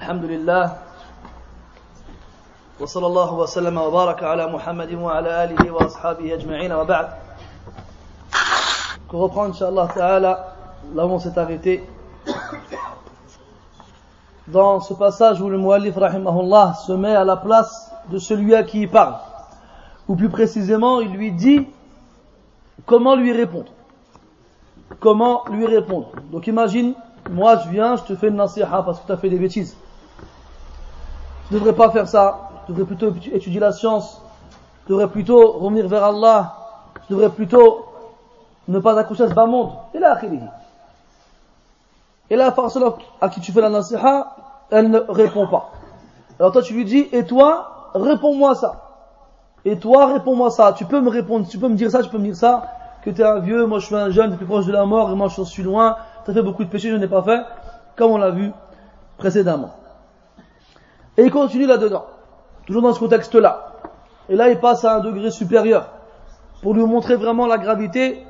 الحمد لله وصلى الله وسلم وبارك على محمد وعلى آله وأصحابه أجمعين وبعد Pour reprendre, Inch'Allah Ta'ala, là où on s'est arrêté, dans ce passage où le Mu'allif, rahimahullah, se met à la place de celui à qui il parle, ou plus précisément, il lui dit comment lui répondre. Comment lui répondre. Donc imagine, moi je viens, je te fais une nasiha parce que tu as fait des bêtises. Tu ne devrais pas faire ça, tu devrais plutôt étudier la science, tu devrais plutôt revenir vers Allah, tu devrais plutôt ne pas accoucher à ce bas monde. Et là, Et la personne à qui tu fais la nasiha, elle ne répond pas. Alors toi tu lui dis, et toi, réponds-moi ça. Et toi, réponds-moi ça. Tu peux me répondre, tu peux me dire ça, tu peux me dire ça, que tu es un vieux, moi je suis un jeune, tu es plus proche de la mort, et moi je suis loin, tu as fait beaucoup de péchés, je n'ai pas fait, comme on l'a vu précédemment. Et il continue là-dedans, toujours dans ce contexte-là. Et là, il passe à un degré supérieur, pour lui montrer vraiment la gravité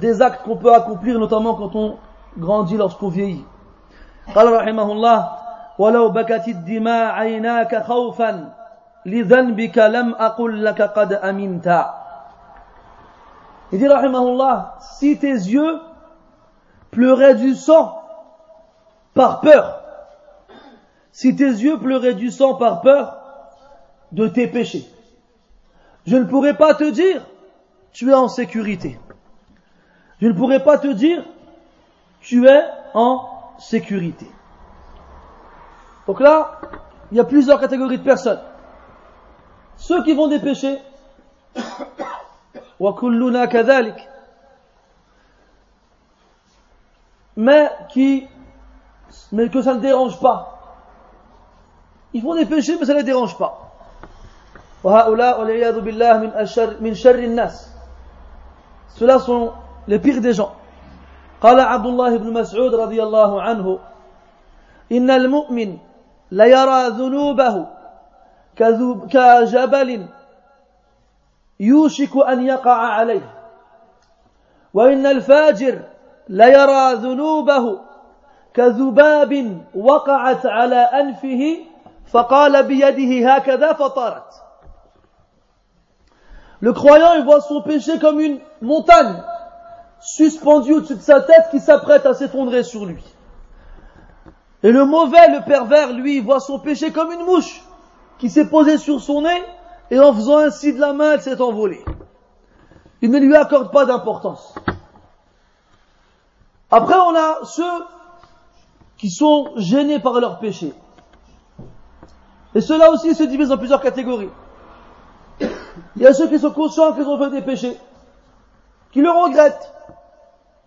des actes qu'on peut accomplir, notamment quand on grandit, lorsqu'on vieillit. قال رحمه الله ولو بكت الدماء عيناك خوفا لذنبك لم أقل لك قد أمنت Il dit rahimahullah, si tes yeux pleuraient du sang par peur, si tes yeux pleuraient du sang par peur de tes péchés, je ne pourrais pas te dire, tu es en sécurité. Je ne pourrais pas te dire, tu es en sécurité. Donc là, il y a plusieurs catégories de personnes. Ceux qui vont péchés, mais qui mais que ça ne dérange pas. Ils font des péchés mais ça ne les dérange pas. Ceux-là sont les pires des gens. قال عبد الله بن مسعود رضي الله عنه إن المؤمن ليرى ذنوبه كجبل يوشك أن يقع عليه وإن الفاجر ليرى ذنوبه كذباب وقعت على أنفه فقال بيده هكذا فطارت Le croyant, il voit son péché comme une montagne suspendue au-dessus de sa tête qui s'apprête à s'effondrer sur lui. Et le mauvais, le pervers, lui, il voit son péché comme une mouche qui s'est posée sur son nez et en faisant ainsi de la main, elle s'est envolée. Il ne lui accorde pas d'importance. Après, on a ceux qui sont gênés par leur péché. Et ceux-là aussi se divisent en plusieurs catégories. Il y a ceux qui sont conscients qu'ils ont fait des péchés, qui le regrettent,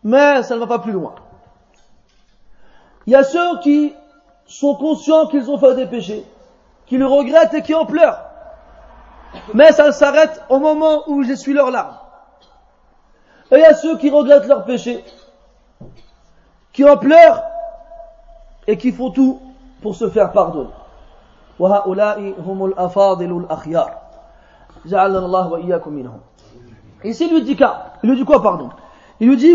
mais ça ne va pas plus loin. Il y a ceux qui sont conscients qu'ils ont fait des péchés, qui le regrettent et qui en pleurent. Mais ça s'arrête au moment où je suis leur larmes. Et il y a ceux qui regrettent leurs péchés, qui en pleurent et qui font tout pour se faire pardonner. Ici, il lui dit quoi? Il lui dit quoi, pardon? Il lui dit,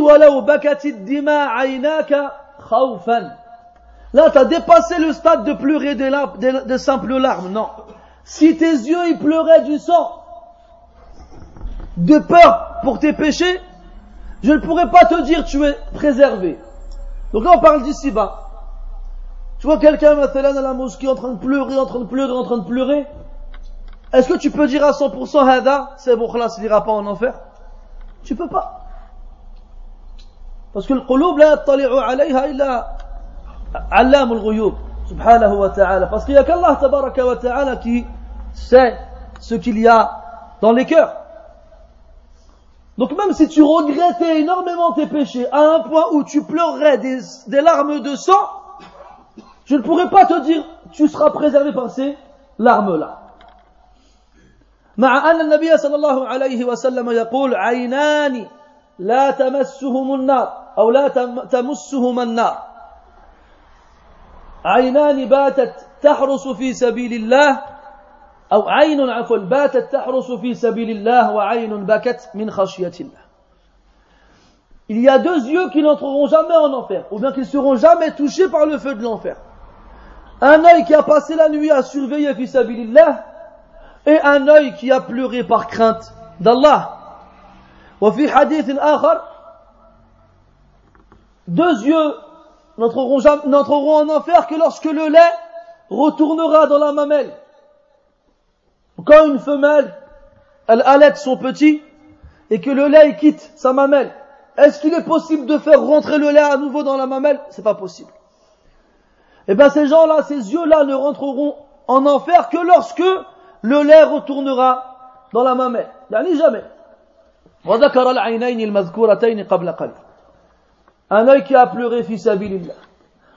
Là, tu as dépassé le stade de pleurer des, larmes, de simples larmes. Non. Si tes yeux ils pleuraient du sang, de peur pour tes péchés, je ne pourrais pas te dire tu es préservé. Donc là on parle d'ici bas. Tu vois quelqu'un maintenant à la mosquée en train de pleurer, en train de pleurer, en train de pleurer. Est-ce que tu peux dire à 100% Hada, c'est bon, là, il n'ira pas en enfer? Tu peux pas. Parce que le qulub la yattali'u alayha illa al-ghuyub subhanahu wa ta'ala. Parce qu'il n'y a qu'Allah tabaraka wa ta'ala qui sait ce qu'il y a dans les cœurs. Donc même si tu regrettais énormément tes péchés à un point où tu pleurerais des larmes de sang, je ne pourrais pas te dire tu seras préservé par ces larmes-là. مع أن النبي صلى الله عليه وسلم يقول عينان لا تمسهم النار أو لا تمسهما النار عينان باتت تحرس في سبيل الله أو عين عفوا باتت تحرس في سبيل الله وعين بكت من خشية الله Il y a deux yeux qui n'entreront jamais en enfer, ou bien qui ne seront jamais touchés par le feu de l'enfer. un œil qui a passé la nuit à surveiller fisabilillah et un œil qui a pleuré par crainte d'Allah. وفي حديث آخر deux yeux n'entreront en enfer que lorsque le lait retournera dans la mamelle. Quand une femelle, elle allaite son petit et que le lait quitte sa mamelle, est-ce qu'il est possible de faire rentrer le lait à nouveau dans la mamelle C'est pas possible. Eh bien ces gens-là, ces yeux-là ne rentreront en enfer que lorsque le lait retournera dans la mamelle. Yani jamais. Un œil qui a pleuré في سبيل الله.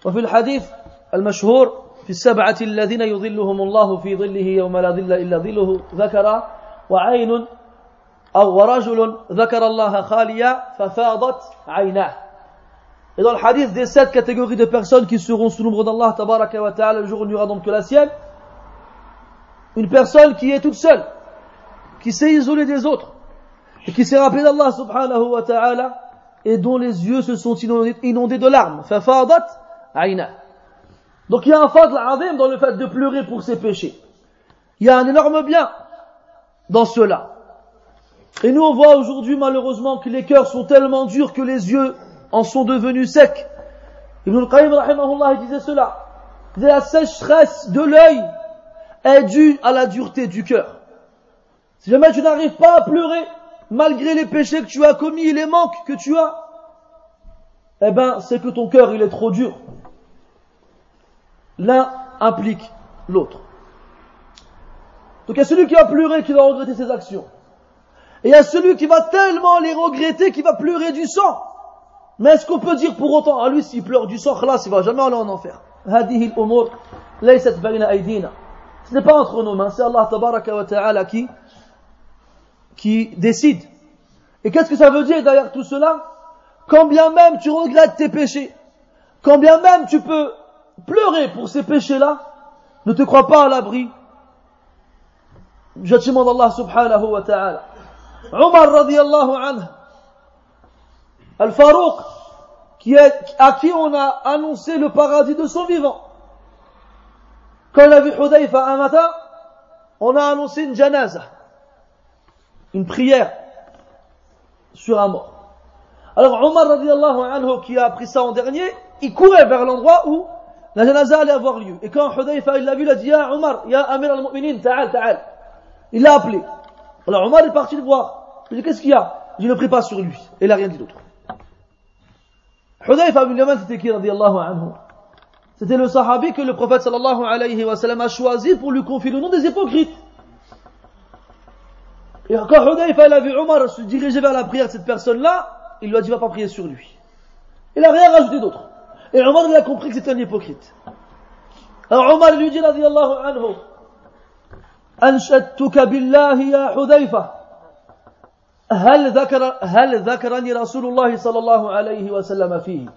وفي الحديث المشهور في السبعة الذين يظلهم الله في ظله يوم لا ظل إلا ظله ذكر وعين أو ورجل ذكر الله خاليا ففاضت عيناه et dans le hadith des sept catégories de personnes qui seront sous l'ombre d'Allah tabaraka wa ta'ala le jour où il n'y aura donc que la sienne, une personne qui est toute seule, qui s'est isolée des autres, et qui s'est rappelé d'Allah subhanahu wa ta'ala, et dont les yeux se sont inondés, de larmes. Donc il y a un fadl azim dans le fait de pleurer pour ses péchés. Il y a un énorme bien dans cela. Et nous on voit aujourd'hui malheureusement que les cœurs sont tellement durs que les yeux en sont devenus secs. Ibn al-Qayyim disait cela. La sécheresse de l'œil est due à la dureté du cœur. Si jamais tu n'arrives pas à pleurer, malgré les péchés que tu as commis et les manques que tu as, eh ben, c'est que ton cœur, il est trop dur. L'un implique l'autre. Donc il y a celui qui va pleurer qui va regretter ses actions. Et il y a celui qui va tellement les regretter qu'il va pleurer du sang. Mais est-ce qu'on peut dire pour autant, à lui, s'il pleure du sang, là, il va jamais aller en enfer. Ce n'est pas entre nos mains, c'est Allah wa ta'ala qui, qui décide. Et qu'est-ce que ça veut dire derrière tout cela? Quand bien même tu regrettes tes péchés, quand bien même tu peux pleurer pour ces péchés-là, ne te crois pas à l'abri. Du d'Allah subhanahu wa ta'ala. Omar radiallahu anhu Al-Farouq, à qui on a annoncé le paradis de son vivant. Quand il a vu Hudayfa un matin, on a annoncé une janaza, une prière sur un mort. Alors Omar radiallahu anhu, qui a appris ça en dernier, il courait vers l'endroit où la janaza allait avoir lieu. Et quand Hudayfa il l'a vu, il a dit, Ya Omar, Ya Amir al-Mu'minin, ta'al, ta'al. Il l'a appelé. Alors Omar est parti le voir. Il dit, qu'est-ce qu'il y a? Je ne prie pas sur lui. Et il n'a rien dit d'autre. Hudayfa ibn Yaman, c'était qui, radiallahu anhu C'était le sahabi que le prophète sallallahu alayhi wa sallam a choisi pour lui confier le nom des hypocrites. Et quand Hudayfa a vu Omar se diriger vers la prière de cette personne-là, il lui a dit va pas prier sur lui. Il n'a rien rajouté d'autre. Et Omar il a compris que c'était un hypocrite. Alors Omar lui dit radiallahu anhu أنشدتك بالله يا حذيفة هل ذكر هل ذكرني رسول الله صلى الله عليه وسلم فيه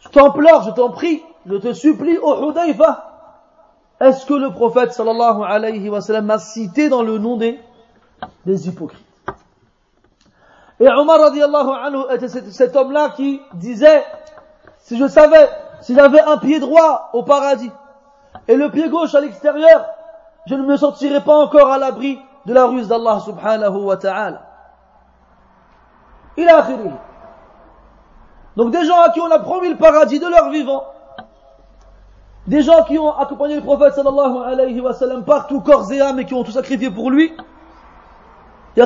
Je t'implore, je t'en prie, je te supplie, ô oh Hudayfa, est-ce que le prophète sallallahu alayhi wa sallam m'a cité dans le nom des, des hypocrites Et Omar radiallahu anhu était cet, cet homme-là qui disait, si je savais, si j'avais un pied droit au paradis et le pied gauche à l'extérieur, je ne me sentirais pas encore à l'abri de la ruse d'Allah subhanahu wa ta'ala. Il a Donc des gens à qui on a promis le paradis de leur vivant, des gens qui ont accompagné le prophète sallallahu alayhi wa sallam partout, corps et âme, et qui ont tout sacrifié pour lui, ils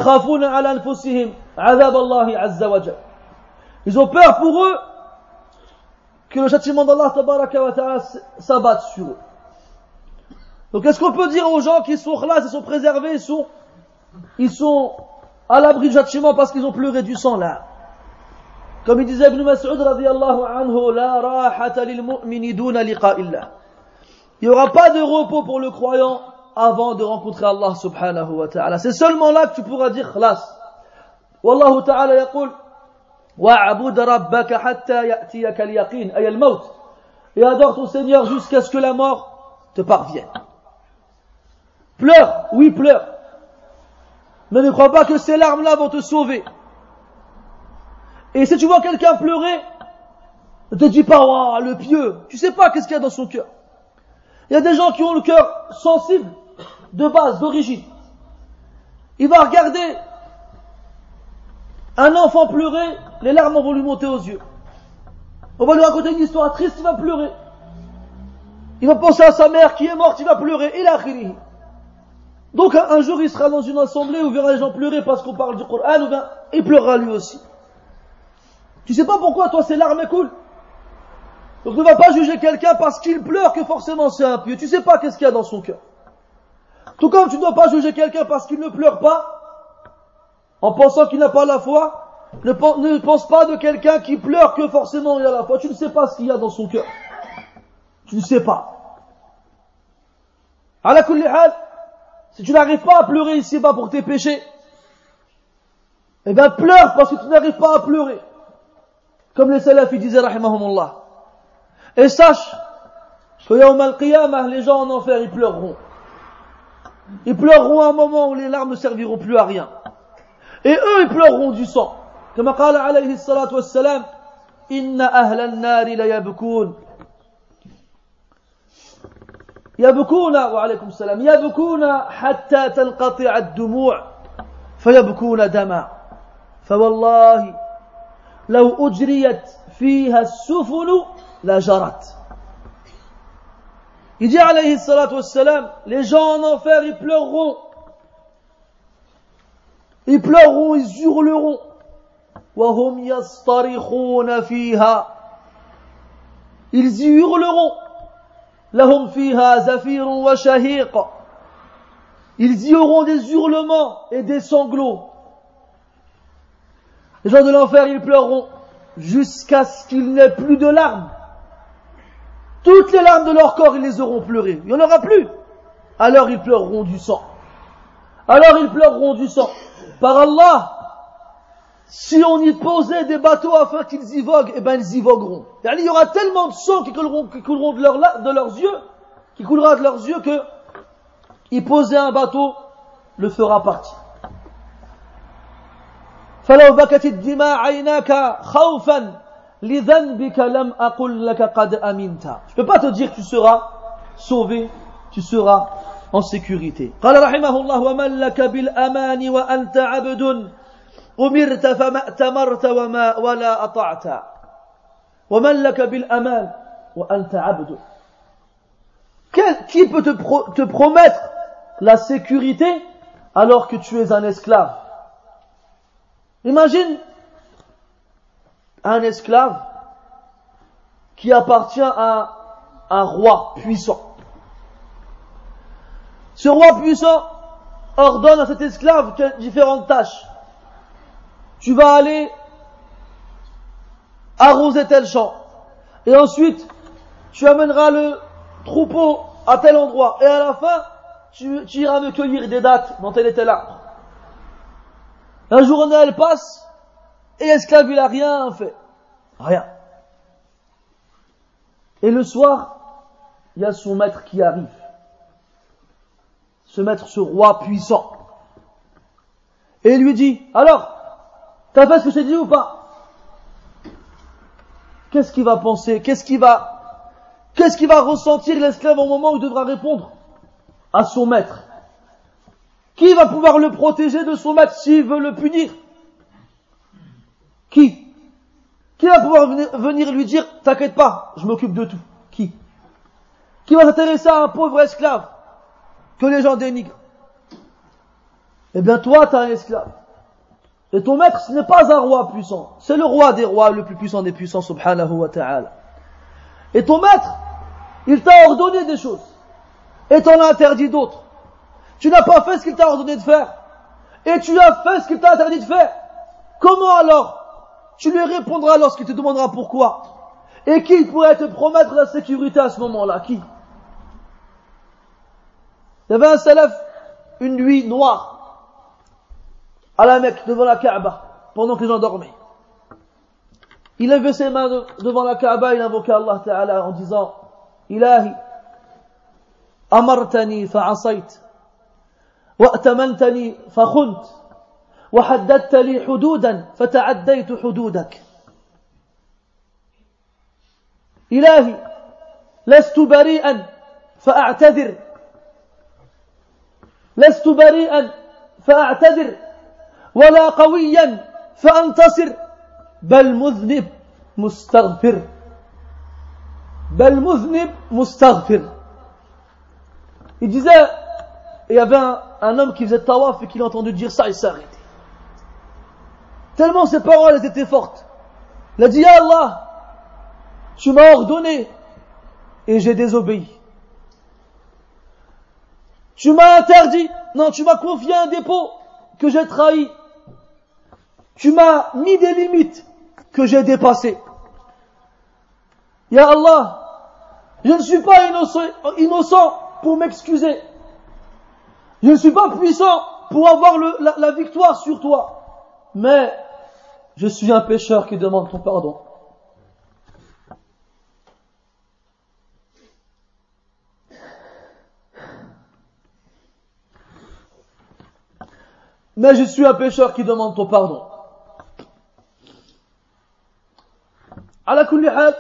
ont peur pour eux que le châtiment d'Allah s'abatte sur eux. Donc est-ce qu'on peut dire aux gens qui sont là, ils sont préservés, ils sont, ils sont à l'abri du châtiment parce qu'ils ont pleuré du sang là? Comme il disait Ibn Mas'ud radiallahu anhu, la rahata lil mu'mini duna liqa'illah. Il n'y aura pas de repos pour le croyant avant de rencontrer Allah subhanahu wa ta'ala. C'est seulement là que tu pourras dire khlas. Wallahu ta'ala yaqul, wa'abud rabbaka hatta ya'tiyaka al-yaqin, ay al-maut. Et adore ton Seigneur jusqu'à ce que la mort te parvienne. Pleure, oui, pleure. Mais ne crois pas que ces larmes-là vont te sauver. Et si tu vois quelqu'un pleurer, Ne te dis pas, oh, le pieux. Tu sais pas qu'est-ce qu'il y a dans son cœur. Il y a des gens qui ont le cœur sensible, de base, d'origine. Il va regarder un enfant pleurer, les larmes vont lui monter aux yeux. On va lui raconter une histoire triste, il va pleurer. Il va penser à sa mère qui est morte, il va pleurer. Il a Donc un, jour il sera dans une assemblée où verra les gens pleurer parce qu'on parle du Coran, ou bien il pleurera lui aussi. Tu sais pas pourquoi toi ces larmes coulent Donc ne va pas juger quelqu'un parce qu'il pleure que forcément c'est un pieux. Tu sais pas qu'est-ce qu'il y a dans son cœur. Tout comme tu ne dois pas juger quelqu'un parce qu'il ne pleure pas en pensant qu'il n'a pas la foi. Ne, ne pense pas de quelqu'un qui pleure que forcément il a la foi. Tu ne sais pas ce qu'il y a dans son cœur. Tu ne sais pas. À la si tu n'arrives pas à pleurer ici-bas pour tes péchés, eh bien pleure parce que tu n'arrives pas à pleurer. Comme les salafis disaient, rahimahumullah. Et sache que al les gens en enfer, ils pleureront. Ils pleureront à un moment où les larmes ne serviront plus à rien. Et eux, ils pleureront du sang. Comme a dit alayhi salatu wassalam, inna. يبكون وعليكم السلام يبكون حتى تنقطع الدموع فيبكون دما. فوالله لو أجريت فيها السفن لجرت. يجي عليه الصلاة والسلام les gens en enfer ils pleureront. Ils pleureront ils hurleront. وهم يصطرخون فيها. Ils y wa. Ils y auront des hurlements et des sanglots. Les gens de l'enfer, ils pleureront jusqu'à ce qu'il n'ait plus de larmes. Toutes les larmes de leur corps, ils les auront pleurées. Il n'y en aura plus. Alors ils pleureront du sang. Alors ils pleureront du sang. Par Allah, si on y posait des bateaux afin qu'ils y voguent, eh ben ils y vogueront. Il y aura tellement de sang qui couleront, qui couleront de, leur, de, leurs yeux, qui coulera de leurs yeux que y poser un bateau le fera partir. فلو بكت الدماء عيناك خوفا لذنبك لم أقل لك قد أمنت Je peux pas te dire que tu seras sauvé, tu seras en sécurité. قال رحمه الله ومن لك بالأمان وأنت عبد أمرت فما أتمرت وما ولا أطعت ومن لك بالأمان وأنت عبد Qui peut te, pro, te promettre la sécurité alors que tu es un esclave Imagine un esclave qui appartient à un roi puissant. Ce roi puissant ordonne à cet esclave différentes tâches tu vas aller arroser tel champ. Et ensuite, tu amèneras le troupeau à tel endroit. Et à la fin, tu, iras me cueillir des dates dans tel et tel arbre. La journée, elle passe, et l'esclave, il n'a rien fait. Rien. Et le soir, il y a son maître qui arrive. Ce maître, ce roi puissant. Et il lui dit, alors, T'as fait ce que je dit ou pas Qu'est-ce qu'il va penser Qu'est-ce qu'il va Qu'est-ce qu'il va ressentir l'esclave au moment où il devra répondre à son maître Qui va pouvoir le protéger de son maître s'il veut le punir Qui Qui va pouvoir venir lui dire T'inquiète pas, je m'occupe de tout Qui Qui va s'intéresser à un pauvre esclave que les gens dénigrent? Eh bien toi, t'es un esclave. Et ton maître, ce n'est pas un roi puissant. C'est le roi des rois, le plus puissant des puissants, subhanahu wa ta'ala. Et ton maître, il t'a ordonné des choses. Et t'en as interdit d'autres. Tu n'as pas fait ce qu'il t'a ordonné de faire. Et tu as fait ce qu'il t'a interdit de faire. Comment alors tu lui répondras lorsqu'il te demandera pourquoi? Et qui pourrait te promettre la sécurité à ce moment-là? Qui? Il y avait un salaf, une nuit noire à la Mecque, devant la Kaaba, pendant que les gens dormaient. Il levait ses mains devant la Kaaba, il invoquait Allah Ta'ala en disant, Ilahi, أمرتني فعصيت وأتمنتني فخنت وحددت لي حدودا فتعديت حدودك إلهي لست بريئا فأعتذر لست بريئا فأعتذر ولا قويا فأنتصر بل مذنب مستغفر بل مذنب مستغفر Il disait, il y avait un, un homme qui faisait tawaf et qui l'a entendu dire ça, il s'est arrêté. Tellement ses paroles étaient fortes. Il a dit, Ya Allah, tu m'as ordonné et j'ai désobéi. Tu m'as interdit, non, tu m'as confié un dépôt que j'ai trahi. tu m'as mis des limites que j'ai dépassées. Ya Allah, je ne suis pas innocent, pour m'excuser. Je ne suis pas puissant pour avoir la victoire sur toi. Mais je suis un pécheur qui demande ton pardon. Mais je suis un pécheur qui demande ton pardon. على كل حال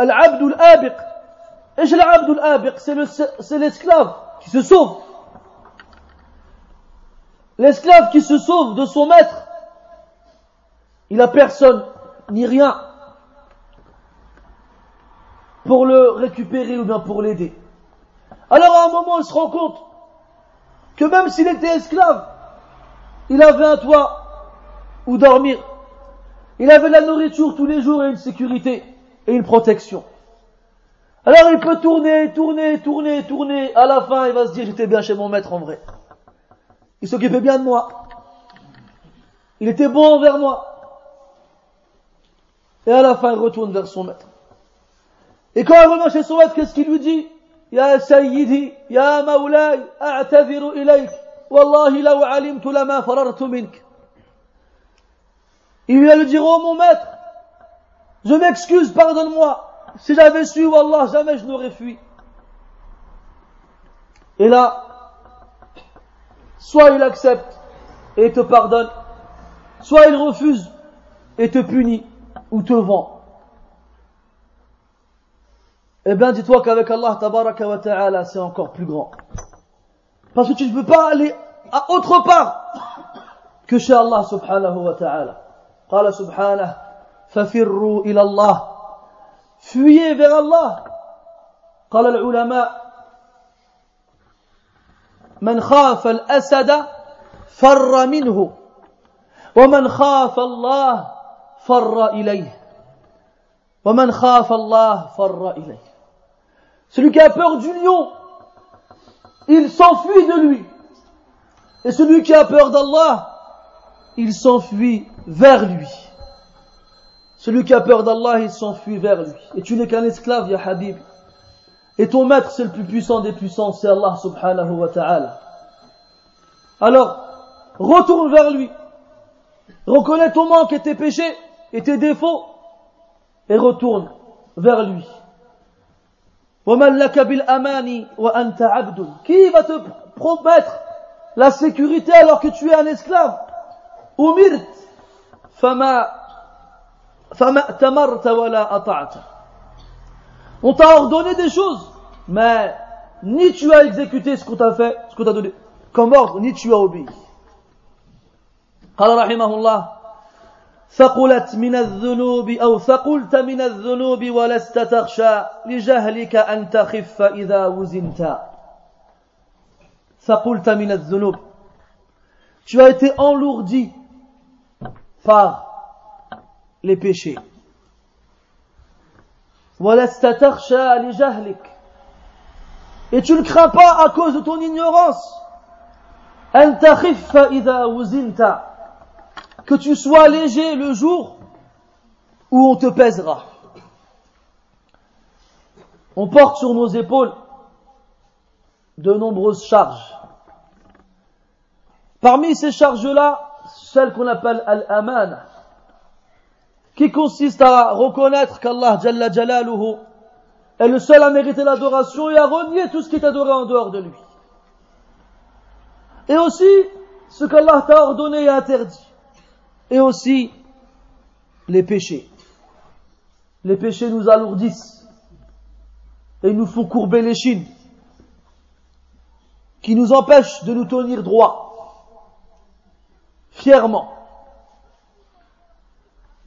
العبد الآبق ايش العبد الآبق c'est l'esclave qui se sauve l'esclave qui se sauve de son maître il a personne ni rien pour le récupérer ou bien pour l'aider alors à un moment il se rend compte que même s'il était esclave, il avait un toit où dormir. Il avait la nourriture tous les jours et une sécurité et une protection. Alors il peut tourner, tourner, tourner, tourner. À la fin, il va se dire, j'étais bien chez mon maître en vrai. Il s'occupait bien de moi. Il était bon envers moi. Et à la fin, il retourne vers son maître. Et quand il revient chez son maître, qu'est-ce qu'il lui dit? Ya Sayyidi, Ya Maulay, a'taziru ilayk. Wallahi law alimtu lama farartu mink. Il lui a le dire, oh mon maître, je m'excuse, pardonne-moi. Si j'avais su, Wallah, jamais je n'aurais fui. Et là, soit il accepte et te pardonne, soit il refuse et te punit ou te vend. eh bien dis-toi qu'avec Allah tabaraka wa ta'ala c'est encore plus grand. Parce que tu ne peux pas aller à autre part que chez Allah subhanahu wa ta'ala. قال سبحانه ففروا إلى الله. fuyez vers Allah قال العلماء من خاف الأسد فر منه ومن خاف الله فر إليه. ومن خاف الله فر إليه. Celui qui a peur du lion, il s'enfuit de lui. Et celui qui a peur d'Allah, il s'enfuit vers lui. Celui qui a peur d'Allah, il s'enfuit vers lui. Et tu n'es qu'un esclave, ya Habib. Et ton maître, c'est le plus puissant des puissants, c'est Allah subhanahu wa ta'ala. Alors, retourne vers lui. Reconnais ton manque et tes péchés et tes défauts. Et retourne vers lui. Qui va te promettre la sécurité alors que tu es un esclave? On t'a ordonné des choses, mais ni tu as exécuté ce qu'on t'a fait, ce qu'on t'a donné comme ordre, ni tu as obéi. قال رحمه الله ثقلت من الذنوب أو ثقلت من الذنوب ولست تخشى لجهلك أن تخف إذا وزنت ثقلت من الذنوب Tu as été enlourdi par les péchés. Et tu ne crains pas à cause de ton ignorance. Que tu sois léger le jour où on te pèsera. On porte sur nos épaules de nombreuses charges. Parmi ces charges-là, celle qu'on appelle al-aman, qui consiste à reconnaître qu'Allah Jalla Jalaluhu est le seul à mériter l'adoration et à renier tout ce qui est adoré en dehors de lui. Et aussi ce qu'Allah t'a ordonné et interdit et aussi les péchés. les péchés nous alourdissent et nous font courber les chines, qui nous empêchent de nous tenir droit, fièrement.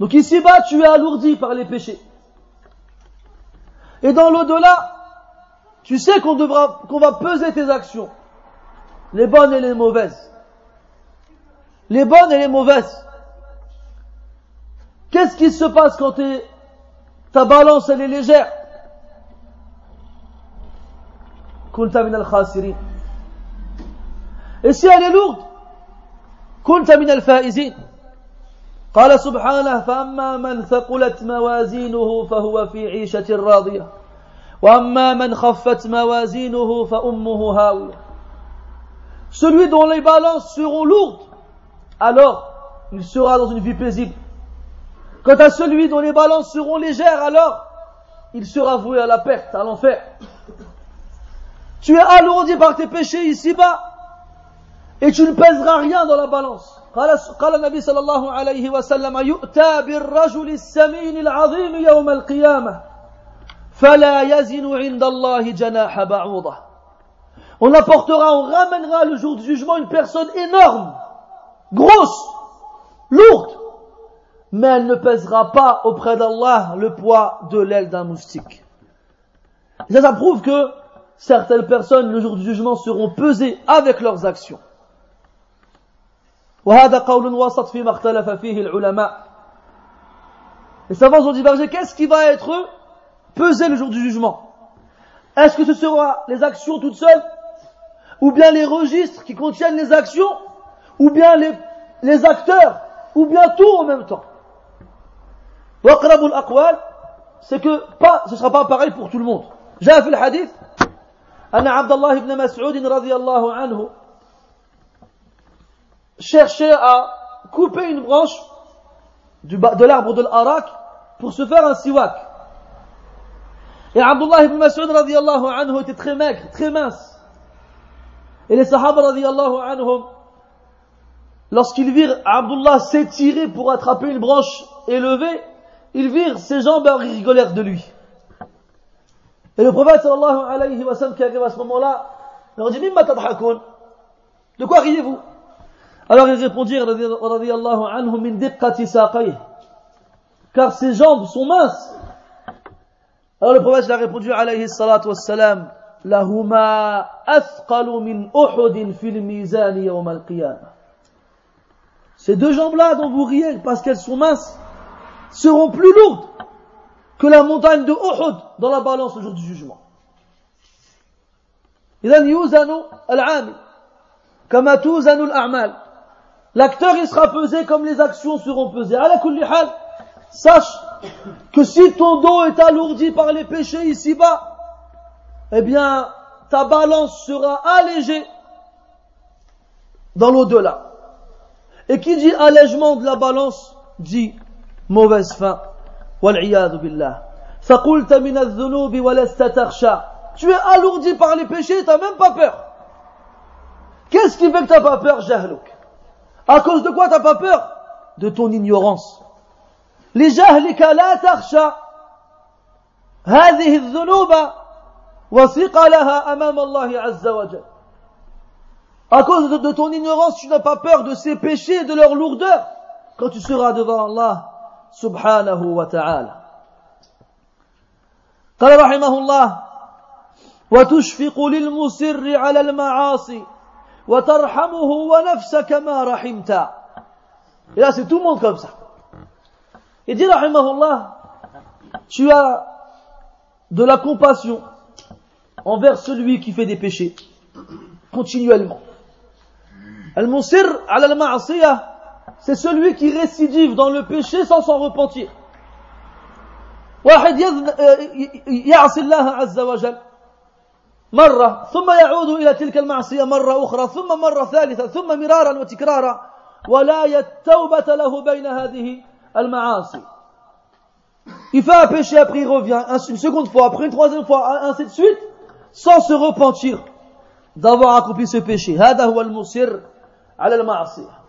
Donc ici-bas, tu es alourdi par les péchés. Et dans l'au-delà, tu sais qu'on devra, qu'on va peser tes actions, les bonnes et les mauvaises. Les bonnes et les mauvaises. Qu'est-ce qui se passe quand ta balance elle est légère? Et si elle est lourde? كنت من الفائزين قال سبحانه فأما من ثقلت موازينه فهو في عيشة راضية وأما من خفت موازينه فأمه هاوية Celui dont les balances seront lourdes, alors il sera dans une vie paisible. Quant à celui dont les balances seront légères, alors il sera voué à la perte, à l'enfer. Tu es alourdi par tes péchés ici-bas et tu ne pèseras rien dans la balance. قال النبي صلى الله عليه وسلم يؤتى بالرجل السمين العظيم يوم القيامة فلا يزن عند الله جناح بعوضة On apportera, on ramènera le jour du jugement une personne énorme, grosse, lourde, mais elle ne pèsera pas auprès d'Allah le poids de l'aile d'un moustique. Et ça, ça prouve que certaines personnes, le jour du jugement, seront pesées avec leurs actions. وهذا قول وسط فيما اختلف فيه العلماء Les savants ont divergé, qu'est-ce qui va être pesé le jour du jugement Est-ce que ce sera les actions toutes seules Ou bien les registres qui contiennent les actions Ou bien les, les acteurs Ou bien tout en même temps وأقرب الأقوال c'est que pas, ce sera pas pareil pour tout le monde. جاء في الحديث أن عبد الله بن مسعود رضي الله عنه cherchait à couper une branche de l'arbre de l'Arak pour se faire un siwak. Et Abdullah ibn Mas'ud anhu était très maigre, très mince. Et les sahaba radiallahu anhum, lorsqu'ils virent Abdullah s'étirer pour attraper une branche élevée, ils virent ses jambes rigolèrent de lui. Et le prophète sallallahu alayhi wa qui arrive à ce moment-là, leur dit, Mimma tadhakoun De quoi riez-vous? Alors ils répondirent, radiyallahu anhu, min diqqati saqayh. Car ses jambes sont minces. Alors le prophète a répondu, alayhi salatu wassalam, lahuma athqalu min uhudin fil mizan yawm al-qiyamah. Ces deux jambes-là dont vous riez parce qu'elles sont minces, seront plus lourdes que la montagne de Uhud dans la balance le jour du jugement. إذن يوزن العامل كما توزن الأعمال L'acteur il sera pesé comme les actions seront pesées. À la hal, sache que si ton dos est alourdi par les péchés ici-bas, eh bien ta balance sera allégée dans l'au-delà. Et qui dit allègement de la balance dit mauvaise fin. Wal'iyadu billah. فقلت من الذنوب ولست تخشى. Tu es alourdi par les péchés, t'as même pas peur. Qu'est-ce qui fait que t'as pas peur, jahluk À cause de quoi t'as pas peur De ton ignorance. لجهلك لا تخشى هذه الذنوب وثقلها أمام الله عز وجل. À cause de, de ton ignorance, tu n'as pas peur de ces péchés et de leur lourdeur quand tu seras devant Allah سبحانه وتعالى قال رحمه الله وتشفق للمسر على المعاصي وترحمه ونفسك ما رحمت Et là, c'est tout le monde comme ça. Il dit, rahimahullah, tu as de la compassion envers celui qui fait des péchés continuellement. Al-Musir ala al-ma'asiyah c'est celui qui récidive dans le péché sans s'en repentir. واحد يعصي الله عز وجل مرة ثم يعود إلى تلك المعصية مرة أخرى ثم مرة ثالثة ثم مرارا وتكرارا ولا التوبة له بين هذه المعاصي. Il fait un péché, après il revient, une seconde fois, après une troisième fois, ainsi de suite, sans se repentir d'avoir accompli ce péché. هذا هو المصر على المعصية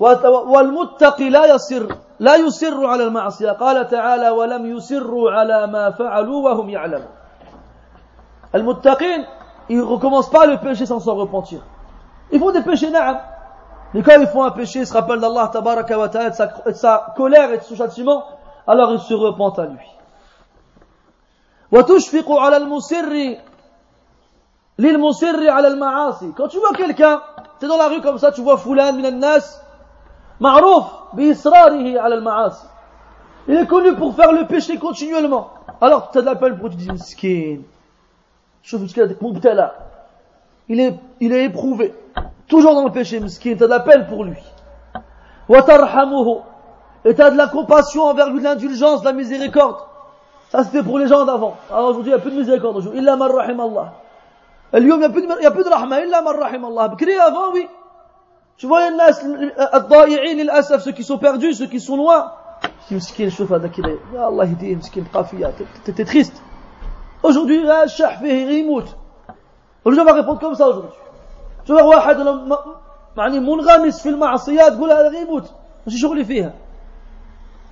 والمتقي لا يصر لا يسر على المعصية قال تعالى ولم يسروا على ما فعلوا وهم يعلمون المتقين ils recommencent pas le péché sans s'en repentir ils font des péchés na'am mais quand ils font un péché ils se rappellent d'Allah tabaraka wa ta'ala de sa, de sa colère et de son châtiment alors ils se repentent à lui وتشفق على المسر للمسر على المعاصي quand tu vois quelqu'un tu es dans la rue comme ça tu vois fulan min nas معروف بإصراره على المعاصي il est connu pour faire le péché continuellement alors tu as de la peine pour tu dis miskin شوف مبتلى il est il est éprouvé toujours dans le péché miskin tu as de la peine pour lui وترحمه et tu as de la compassion envers lui de l'indulgence de la miséricorde ça c'était pour les gens d'avant alors aujourd'hui il n'y a plus de miséricorde aujourd'hui إلا من رحم الله اليوم il n'y a plus de rahma إلا من رحم الله بكري avant oui tu vois الضائعين للأسف ceux qui sont perdus ceux qui sont loin si مسكين شوف هذا كده يا الله يهديه مسكين بقى فيها t'es triste Aujourd'hui الشح فيه يموت aujourd'hui on va répondre comme ça aujourd'hui tu vois واحد يعني منغمس في المعصيات تقول هذا يموت مش شغلي فيها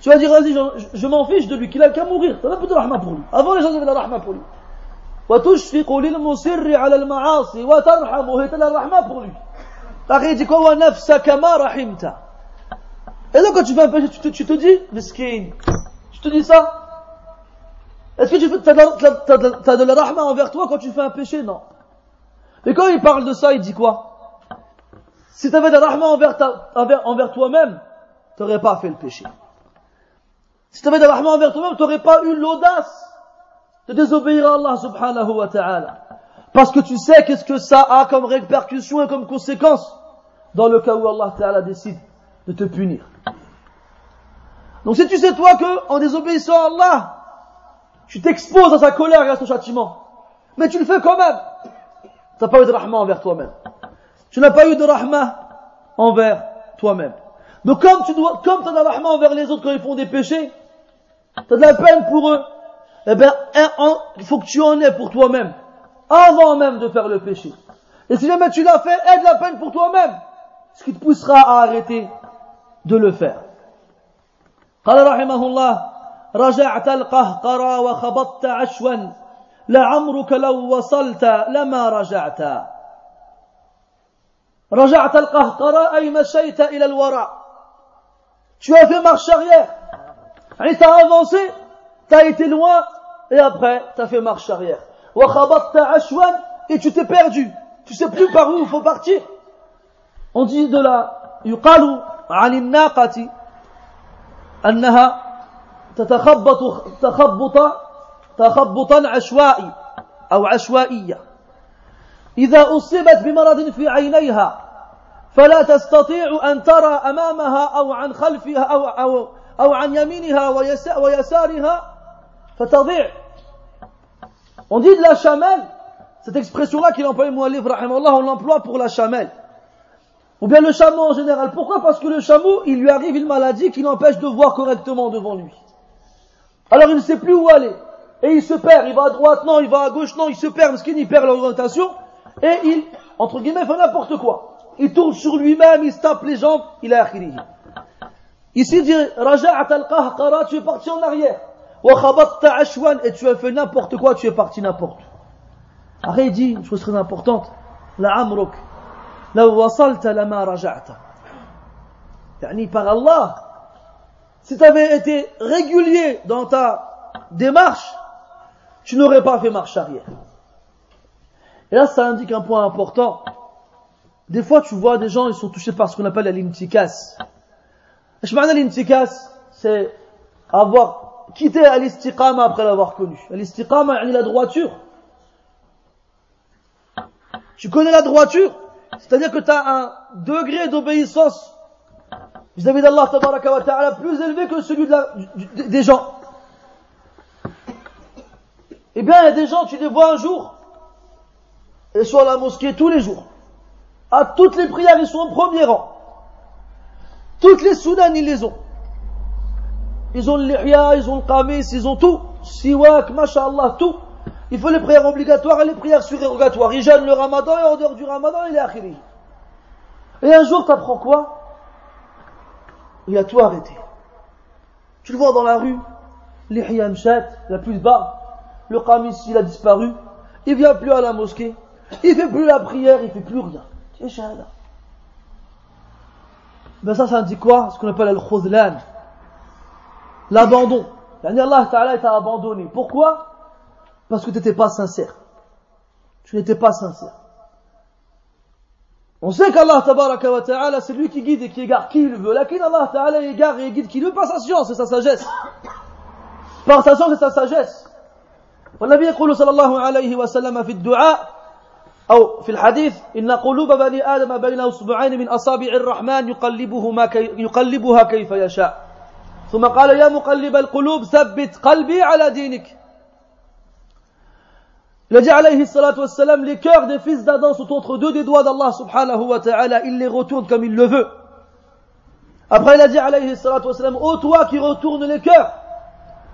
tu vas dire vas-y je, je m'en fiche de lui qu'il a qu'à mourir t'as un peu de rahma pour lui avant les gens avaient la rahma pour lui وتشفق للمصر على المعاصي وترحمه هي la rahma pour lui il dit quoi rahimta. Et donc, quand tu fais un péché, tu te, dis, miskin. Tu te dis ça Est-ce que tu as, de, as de la rahma envers toi quand tu fais un péché? Non. Et quand il parle de ça, il dit quoi? Si tu avais de la rahma envers toi-même, tu n'aurais pas fait le péché. Si tu avais de la rahma envers toi-même, tu n'aurais pas eu l'audace de désobéir à Allah subhanahu wa ta'ala. Parce que tu sais qu'est-ce que ça a comme répercussion et comme conséquence dans le cas où Allah Ta'ala décide de te punir. Donc si tu sais toi que en désobéissant à Allah, tu t'exposes à sa colère et à son châtiment, mais tu le fais quand même, tu n'as pas eu de rahma envers toi-même. Tu n'as pas eu de rahma envers toi-même. Donc comme tu dois, comme tu as de la rahma envers les autres quand ils font des péchés, tu as de la peine pour eux, eh bien, il faut que tu en aies pour toi-même avant même de faire le péché. Et si jamais tu l'as fait, aide la peine pour toi-même, ce qui te poussera à arrêter de le faire. قال رحمه الله رجعت القهقرى وخبطت عشوا لعمرك لو وصلت لما رجعت رجعت القهقرى أي مشيت إلى الوراء tu as fait marche arrière tu as avancé tu as été loin et après tu as fait marche arrière et tu t'es perdu. Tu sais plus par où il faut partir. On dit de la يقال عن الناقة أنها تتخبط تخبط تخبطا عشوائي أو عشوائية إذا أصيبت بمرض في عينيها فلا تستطيع أن ترى أمامها أو عن خلفها أو, أو, أو عن يمينها ويسارها فتضيع On dit de la chamelle, cette expression-là qu'il emploie Moualif, on l'emploie pour la chamelle. Ou bien le chameau en général. Pourquoi Parce que le chameau, il lui arrive une maladie qui l'empêche de voir correctement devant lui. Alors il ne sait plus où aller. Et il se perd. Il va à droite, non, il va à gauche, non, il se perd parce qu'il perd l'orientation. Et il, entre guillemets, fait n'importe quoi. Il tourne sur lui-même, il se tape les jambes, il a akhiri. Ici, il dit, Raja'at al-qahqara, tu es parti en arrière et tu as fait n'importe quoi, tu es parti n'importe. Après il dit une chose très importante, la amruk, la wasalta lama raja'ta. Yani par Allah, si tu avais été régulier dans ta démarche, tu n'aurais pas fait marche arrière. Et là, ça indique un point important. Des fois, tu vois des gens, ils sont touchés par ce qu'on appelle la l'intikas. L'intikas, c'est avoir quitter à l'istiqama après l'avoir connu. L'istiqama, la droiture. Tu connais la droiture, c'est-à-dire que tu as un degré d'obéissance vis-à-vis d'Allah ta'ala plus élevé que celui de la, des gens. Eh bien, il y a des gens, tu les vois un jour, et sont à la mosquée tous les jours. À toutes les prières, ils sont au premier rang. Toutes les Soudanes, ils les ont. Ils ont le lihya, ils ont le qamis, ils ont tout. Siwak, mashallah, tout. Il faut les prières obligatoires et les prières surérogatoires. Ils jeûnent le ramadan et en dehors du ramadan, il est akhiri. Et un jour, tu apprends quoi? Il a tout arrêté. Tu le vois dans la rue, l'Ihya la plus bas, le Khamis, il a disparu, il vient plus à la mosquée, il fait plus la prière, il fait plus rien. Ben ça, ça dit quoi? Ce qu'on appelle le khuzlan, l'abandon. Allah Ta'ala t'a abandonné. Pourquoi? Parce que tu n'étais pas sincère. Tu n'étais pas sincère. On sait qu'Allah Ta'ala, c'est lui qui guide et qui égare qui il veut. Lakin Allah Ta'ala égare et guide qui il veut par sa science et sa sagesse. Par sa science et sa sagesse. والنبي يقول صلى الله عليه وسلم في الدعاء أو في الحديث إن قلوب بني آدم بين أصبعين من أصابع الرحمن يقلبه ما كي يقلبها كيف يشاء ثم قال يا مقلب القلوب ثبت قلبي على دينك Il a dit alayhi salatu wassalam, les cœurs des fils d'Adam sont entre deux des doigts d'Allah subhanahu wa ta'ala, il les retourne comme il le veut. Après il a dit alayhi salatu wassalam, ô toi qui retourne les cœurs,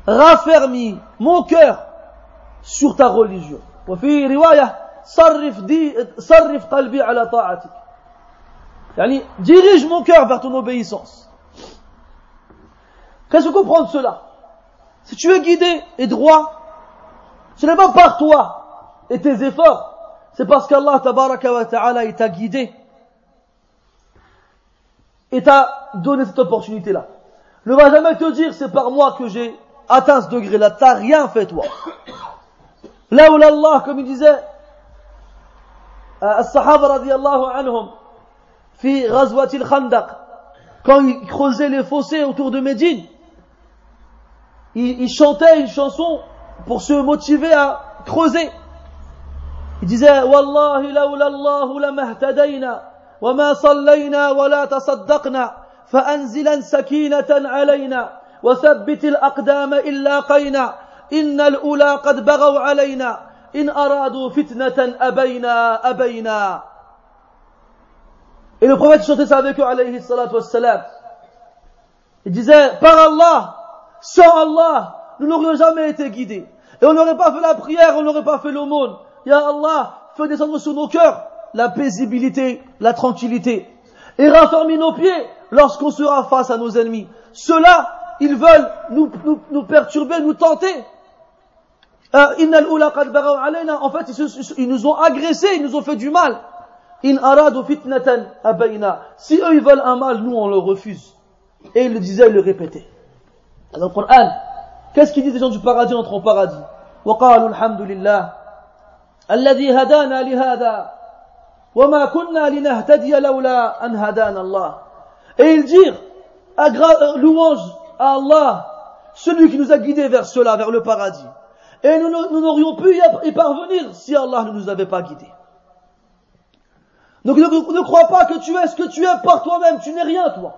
raffermis mon cœur sur ta religion. وفي رواية صرف, دي صرف قلبي على طاعتك. يعني dirige mon cœur vers ton obéissance. Qu'est-ce que comprendre cela Si tu es guidé et droit, ce n'est pas par toi et tes efforts, c'est parce qu'Allah tabaraka wa ta'ala t'a guidé et t'a donné cette opportunité-là. Ne va jamais te dire c'est par moi que j'ai atteint ce degré-là, t'as rien fait toi. Là où Allah, comme il disait, الصحابة رضي الله عنهم في غزوة الخندق quand ils creusaient les fossés autour de Médine il, il chantait une chanson pour se motiver à creuser. Disait والله لولا الله لما اهتدينا وما صلينا ولا تصدقنا فأنزلا سكينة علينا وثبت الأقدام إن لاقينا إن الأولى قد بغوا علينا إن أرادوا فتنة أبينا أبينا Et le prophète chantait ça avec eux, alayhi salatu wassalam. Il disait, par Allah, Sans Allah, nous n'aurions jamais été guidés. Et on n'aurait pas fait la prière, on n'aurait pas fait l'aumône. Ya Allah, fais descendre sur nos cœurs la paisibilité, la tranquillité, et raffermis nos pieds lorsqu'on sera face à nos ennemis. Ceux-là, ils veulent nous, nous, nous, perturber, nous tenter. Euh, en fait, ils, nous ont agressés, ils nous ont fait du mal. Si eux, ils veulent un mal, nous, on le refuse. Et ils le disaient, ils le répétaient. Alors, qu'est-ce qu'ils disent les gens du paradis, entre au paradis? الذي هدانا لهذا وما كنا لنهتدي لولا أن هدانا الله Et ils dirent euh, louange à Allah, celui qui nous a guidés vers cela, vers le paradis. Et nous n'aurions pu y parvenir si Allah ne nous avait pas guidés. Donc ne, ne crois pas que tu es ce que tu es par toi-même, tu n'es rien toi.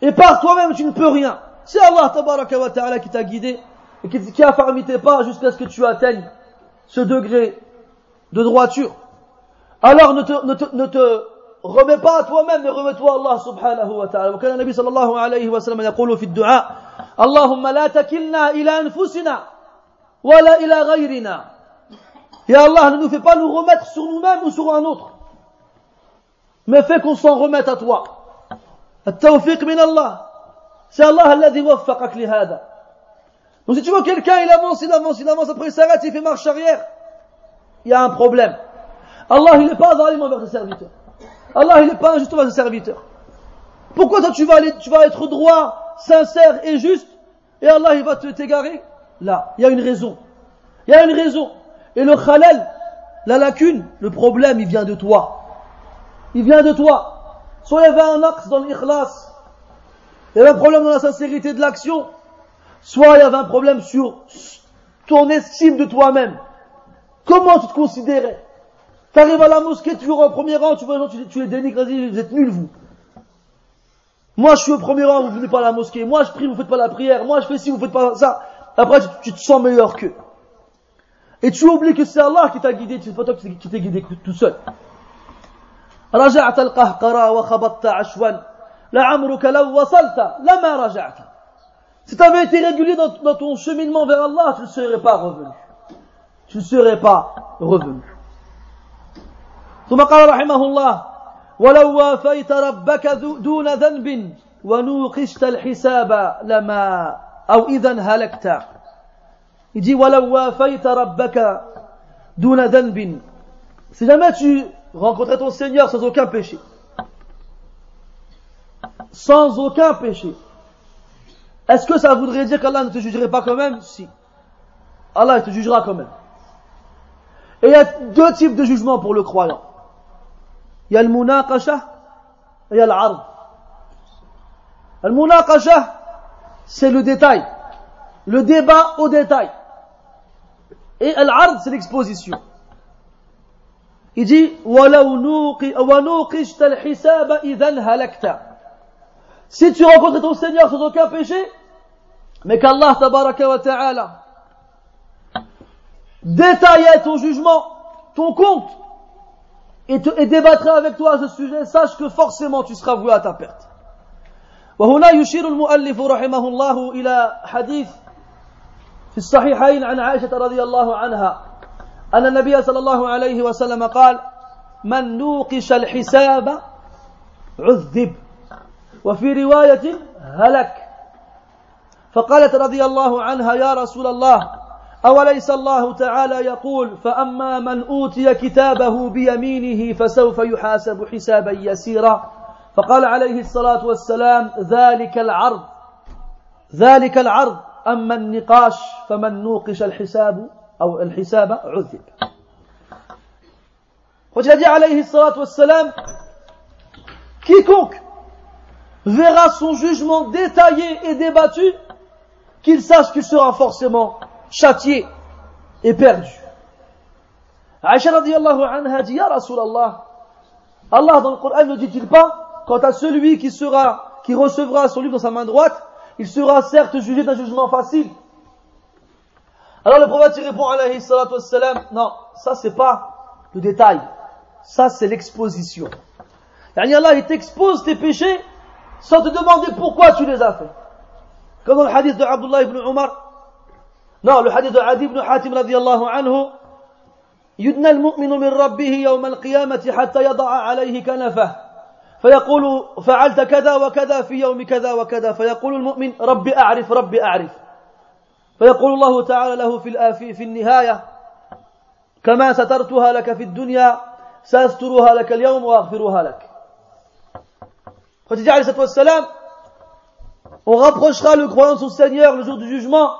Et par toi-même tu ne peux rien. C'est Allah wa ta'ala qui t'a guidé et qui, qui a fermé tes pas jusqu'à ce que tu atteignes ce degré de droiture. Alors ne te, ne te, ne te remets pas à toi-même, mais remets-toi à Allah subhanahu wa ta'ala. وكان النبي صلى الله عليه وسلم يقول في الدعاء اللهم لا تكلنا إلى أنفسنا ولا إلى غيرنا Ya Allah, ne nous fais pas nous remettre sur nous-mêmes ou sur un autre. Mais fais qu'on s'en remette à toi. التوفيق من الله C'est Allah alladhi waffaqak li hada. Donc si tu vois quelqu'un, il avance, il avance, il avance, après il s'arrête, il fait marche arrière, il y a un problème. Allah, il n'est pas zalim envers ses serviteurs. Allah, il n'est pas injuste envers ses serviteurs. Pourquoi toi tu vas aller, tu vas être droit, sincère et juste, et Allah, il va te t'égarer? Là, il y a une raison. Il y a une raison. Et le khalal, la lacune, le problème, il vient de toi. Il vient de toi. Soit il y avait un axe dans l'ikhlas, il y avait un problème dans la sincérité de l'action, soit il y avait un problème sur ton estime de toi-même. Comment tu te considérais? Tu arrives à la mosquée, tu es au premier rang, tu vois les gens, tu, les dénigres, vous êtes nuls vous. Moi je suis au premier rang, vous venez pas à la mosquée. Moi je prie, vous faites pas la prière. Moi je fais ci, vous faites pas ça. Après tu, te sens meilleur qu'eux. Et tu oublies que c'est Allah qui t'a guidé, c'est pas toi qui t'es guidé tout seul. Si tu avais été régulier dans, dans, ton cheminement vers Allah, tu ne serais pas revenu. Tu ne serais pas revenu. ثم قال رحمه الله ولو وافيت ربك دون ذنب ونوقشت الحساب لما أو إذا هلكت Il dit ولو وافيت ربك دون ذنب Si jamais tu rencontrais ton Seigneur sans aucun péché, sans aucun péché, est-ce que ça voudrait dire qu'Allah ne te jugerait pas quand même Si. Allah te jugera quand même. Et il y a deux types de jugements pour le croyant. Il y a le munaqasha et il y a l'ard. Le munaqasha, c'est le détail. Le débat au détail. Et l'ard, c'est l'exposition. Il dit, Si tu rencontres ton Seigneur sans aucun péché, mais qu'Allah tabaraka wa ta'ala détaillait ton jugement, ton compte, et, te, et débattra avec toi à ce sujet, sache que forcément tu seras voué à ta perte. وهنا يشير المؤلف رحمه الله إلى حديث في الصحيحين عن عائشة رضي الله عنها أن النبي صلى الله عليه وسلم قال من نوقش الحساب عذب وفي رواية هلك. فقالت رضي الله عنها يا رسول الله أوليس الله تعالى يقول فأما من أوتي كتابه بيمينه فسوف يحاسب حسابا يسيرا. فقال عليه الصلاة والسلام ذلك العرض ذلك العرض أما النقاش فمن نوقش الحساب أو الحساب عذب. وجد عليه الصلاة والسلام quiconque verra son jugement détaillé et débattu qu'il sache qu'il sera forcément châtié et perdu. Aisha radiallahu anha dit, Rasulallah, Allah dans le Coran ne dit-il pas, quant à celui qui sera, qui recevra son livre dans sa main droite, il sera certes jugé d'un jugement facile. Alors le prophète répond alayhi salatu wassalam, non, ça c'est pas le détail, ça c'est l'exposition. Allah il t'expose tes péchés sans te demander pourquoi tu les as fait. Comme dans le hadith de Abdullah ibn Umar, non, le hadith de Adi ibn Hatim radiallahu anhu, يدنى المؤمن من ربه يوم القيامة حتى يضع عليه كنفه فيقول فعلت كذا وكذا في يوم كذا وكذا فيقول المؤمن ربي أعرف ربي أعرف فيقول الله تعالى له في في النهاية كما سترتها لك في الدنيا سأسترها لك اليوم وأغفرها لك فتجعل والسلام on rapprochera le croyant de son Seigneur le jour du jugement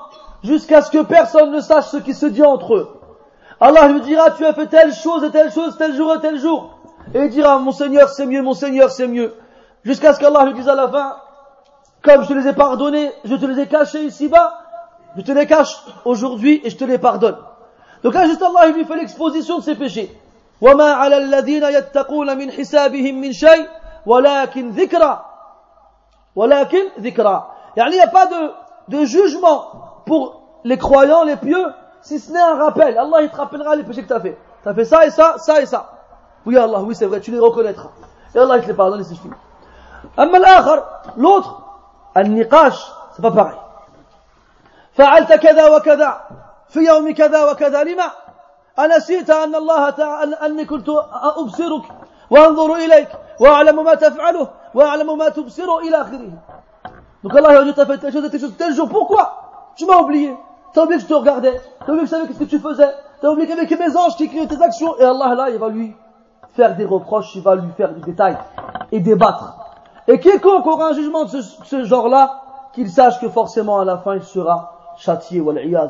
jusqu'à ce que personne ne sache ce qui se dit entre eux. Allah lui dira, tu as fait telle chose et telle chose, tel jour et tel jour. Et il dira, mon Seigneur c'est mieux, mon Seigneur c'est mieux. Jusqu'à ce qu'Allah lui dise à la fin, comme je te les ai pardonnés, je te les ai cachés ici-bas, je te les cache aujourd'hui et je te les pardonne. Donc là, juste Allah, il lui fait l'exposition de ses péchés. وما على الذين يتقون من حسابهم من شيء ولكن ذكرى ولكن ذكرى يعني il n'y a pas de, de jugement pour les croyants, les pieux, si ce n'est un rappel. Allah, il te rappellera les péchés que tu as fait. Tu as fait ça et ça, ça et ça. Oui, Allah, oui, c'est vrai, tu les reconnaîtras. Et Allah, il te les pardonne et c'est fini. l'autre, النقاش c'est pas pareil فعلت كذا وكذا في يوم كذا وكذا لما أنسيت أن الله تعالى أني كنت أبصرك وأنظر إليك وأعلم ما تفعله وأعلم ما تبصر إلى آخره Donc Allah a dit, tu as fait telle chose, telle chose, tel jour. Pourquoi tu m'as oublié. T'as oublié que je te regardais. T'as oublié que je savais ce que tu faisais. T'as oublié qu'avec mes anges qui écrivaient tes actions. Et Allah, là, il va lui faire des reproches, il va lui faire des détails et débattre. Et quiconque aura un jugement de ce, genre-là, qu'il sache que forcément à la fin il sera châtié. billah.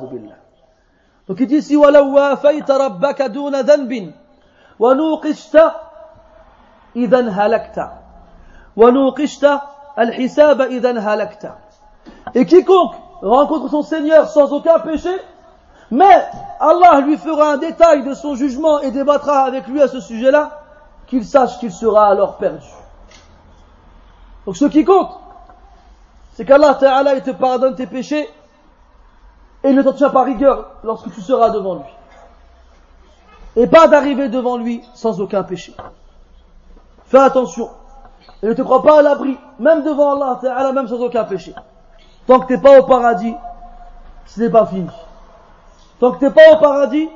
Donc il dit ici, وَلَوْ وَافَيْتَ رَبَّكَ دُونَ ذَنْبٍ وَنُوقِشْتَ إِذًا هَلَكْتَ وَنُوقِشْتَ الْحِسَابَ إِذًا هَلَكْتَ Et quiconque rencontre son Seigneur sans aucun péché, mais Allah lui fera un détail de son jugement et débattra avec lui à ce sujet-là, qu'il sache qu'il sera alors perdu. Donc ce qui compte, c'est qu'Allah Ta'ala il te pardonne tes péchés et il ne t'en tient pas rigueur lorsque tu seras devant lui. Et pas d'arriver devant lui sans aucun péché. Fais attention. Et ne te crois pas à l'abri, même devant Allah Ta'ala, même sans aucun péché. Tant que tu n'es pas au paradis, ce n'est pas fini. Tant que tu n'es pas au paradis,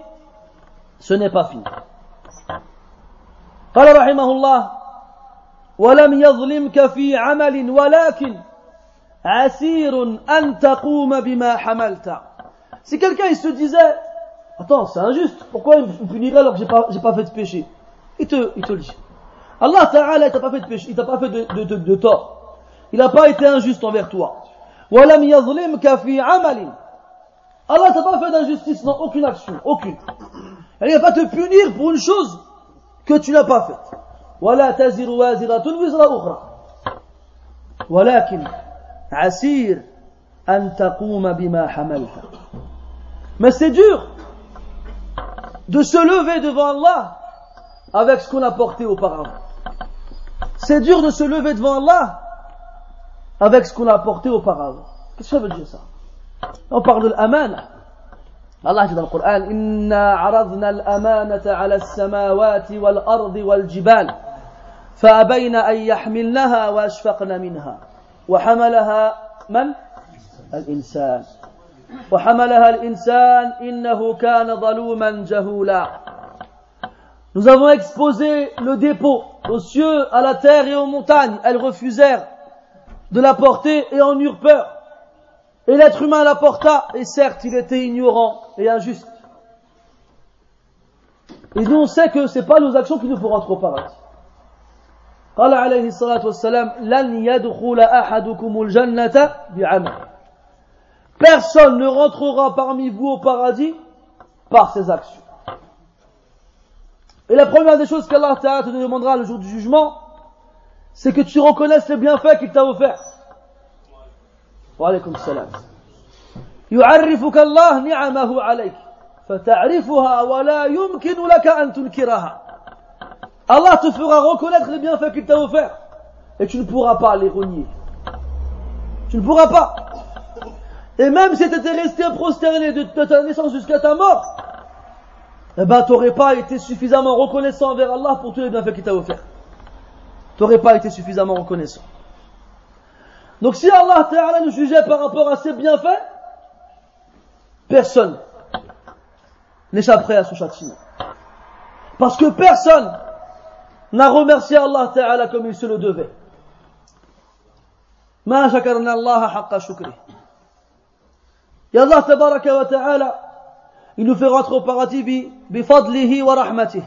ce n'est pas fini. قال رحمه الله ولم يظلمك في عمل ولكن عسير أن تقوم بما حملت Si quelqu'un il se disait Attends, c'est injuste, pourquoi il me punirait alors que j'ai pas, j'ai pas fait de péché Il te, il te le dit. Allah Ta'ala, il t'a pas fait de péché, il t'a pas fait de, de, de, de tort. Il n'a pas été injuste envers toi. وَلَمْ يَظْلِمْكَ فِي عَمَلٍ Allah t'a pas fait d'injustice dans aucune action, aucune. Il va pas te punir pour une chose que tu n'as pas faite. ولا تزر وازرة وزر أخرى ولكن عسير أن تقوم بما حملت mais c'est dur de se lever devant Allah avec ce qu'on a porté auparavant C'est dur de se lever devant Allah avec ce qu'on a porté auparavant qu'est-ce que ça veut dire ça on parle de l'amana Allah dit dans le Coran إنا عرضنا الأمانة على السماوات والأرض والجبال فأبين أن يحملنها وأشفقن منها وحملها من؟ الإنسان وحملها الإنسان إنه كان ظلوما جهولا Nous avons exposé le dépôt aux cieux, à la terre et aux montagnes. Elles refusèrent de la porter et en eurent peur. Et l'être humain la porta, et certes, il était ignorant et injuste. Et nous, on sait que ce n'est pas nos actions qui nous feront rentrer au paradis. قال عليه الصلاة والسلام لن يدخل أحدكم الجنة بعمل Personne ne rentrera parmi vous au paradis par ses actions. Et la première des choses qu'Allah te demandera le jour du jugement, c'est que tu reconnaisses les bienfaits qu'il t'a offerts. Wa alaykum salam. يعرفك الله نعمه عليك فتعرفها ولا يمكن لك أن تنكرها Allah te fera reconnaître les bienfaits qu'il t'a offerts et tu ne pourras pas les renier. Tu ne pourras pas. Et même si tu étais resté prosterné de, ta naissance jusqu'à ta mort, eh ben, tu n'aurais pas été suffisamment reconnaissant envers Allah pour tous les bienfaits qu'il t'a offerts. Tu n'aurais pas été suffisamment reconnaissant. Donc si Allah Ta'ala nous jugeait par rapport à ses bienfaits, personne n'échapperait à son châtiment. Parce que personne n'a remercié Allah Ta'ala comme il se le devait. ما شكرنا الله حق شكره Et Allah Tabaraka wa Ta'ala il nous fait rentrer au paradis bifadlihi wa rahmatih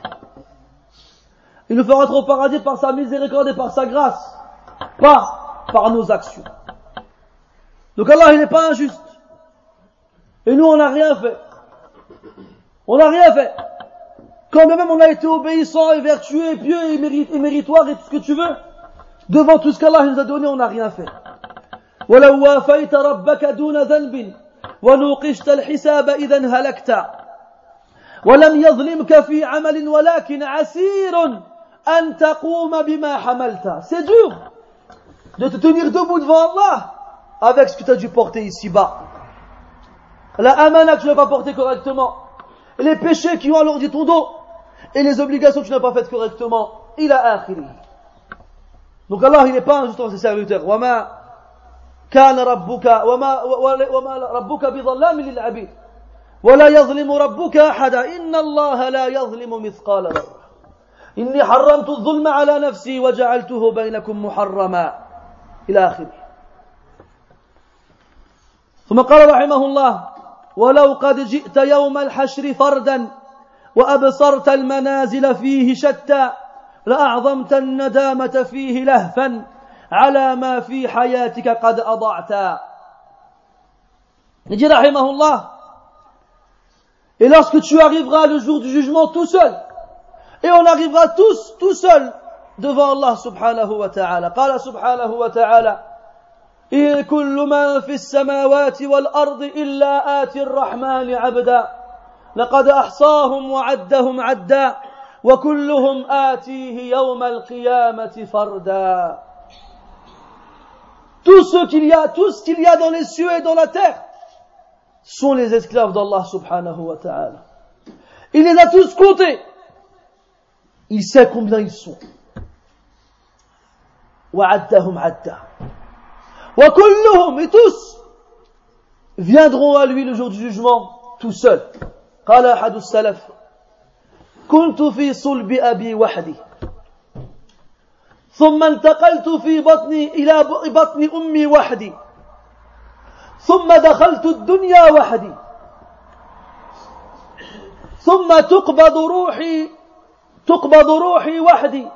il nous fait rentrer au paradis par sa miséricorde et par sa grâce pas par nos actions. Donc Allah il n'est pas injuste. Et nous on n'a rien fait. On n'a rien fait. Quand même on a été obéissant et vertueux et pieux et, méritoire et tout ce que tu veux, devant tout ce qu'Allah nous a donné, on n'a rien fait. ولو وافيت ربك دون ذنب ونوقشت الحساب إذا هلكت ولم يظلمك في عمل ولكن عسير أن تقوم بما حملت c'est dur de te tenir debout devant Allah avec ce que tu as dû porter ici-bas la amana que tu n'as pas porté correctement les péchés qui ont alourdi ton dos et les obligations que tu n'as pas faites correctement, il a akhiri. Donc Allah, il n'est pas injuste envers ses serviteurs. كان ربك وما وما ربك بظلام للعبيد. ولا يظلم ربك أحدا. إن الله لا يظلم مثقال ذرة. إني حرمت الظلم على نفسي وجعلته بينكم محرما. إلى آخره. ثم قال رحمه الله ولو قد جئت يوم الحشر فردا وأبصرت المنازل فيه شتى لأعظمت الندامة فيه لهفا على ما في حياتك قد أضعت. dit rahimahullah et lorsque tu arriveras le jour du jugement tout seul et on arrivera tous tout seul devant Allah subhanahu wa ta'ala. قال سبحانه وتعالى إن كل من في السماوات والأرض إلا آتي الرحمن عبدا لقد أحصاهم وعدهم عدا وكلهم آتيه يوم القيامة فردا Tout ce qu'il y a, tout ce qu'il y a dans les cieux et dans la terre sont les esclaves d'Allah subhanahu wa ta'ala. Il les a tous comptés. Il sait combien ils sont. وعدهم عدا وكلهم et tous viendront à lui le jour du jugement tout seuls. قال أحد السلف كنت في صلب أبي وحدي ثم انتقلت في بطني إلى بطن أمي وحدي. ثم دخلت الدنيا وحدي. ثم تقبض روحي تقبض روحي وحدي.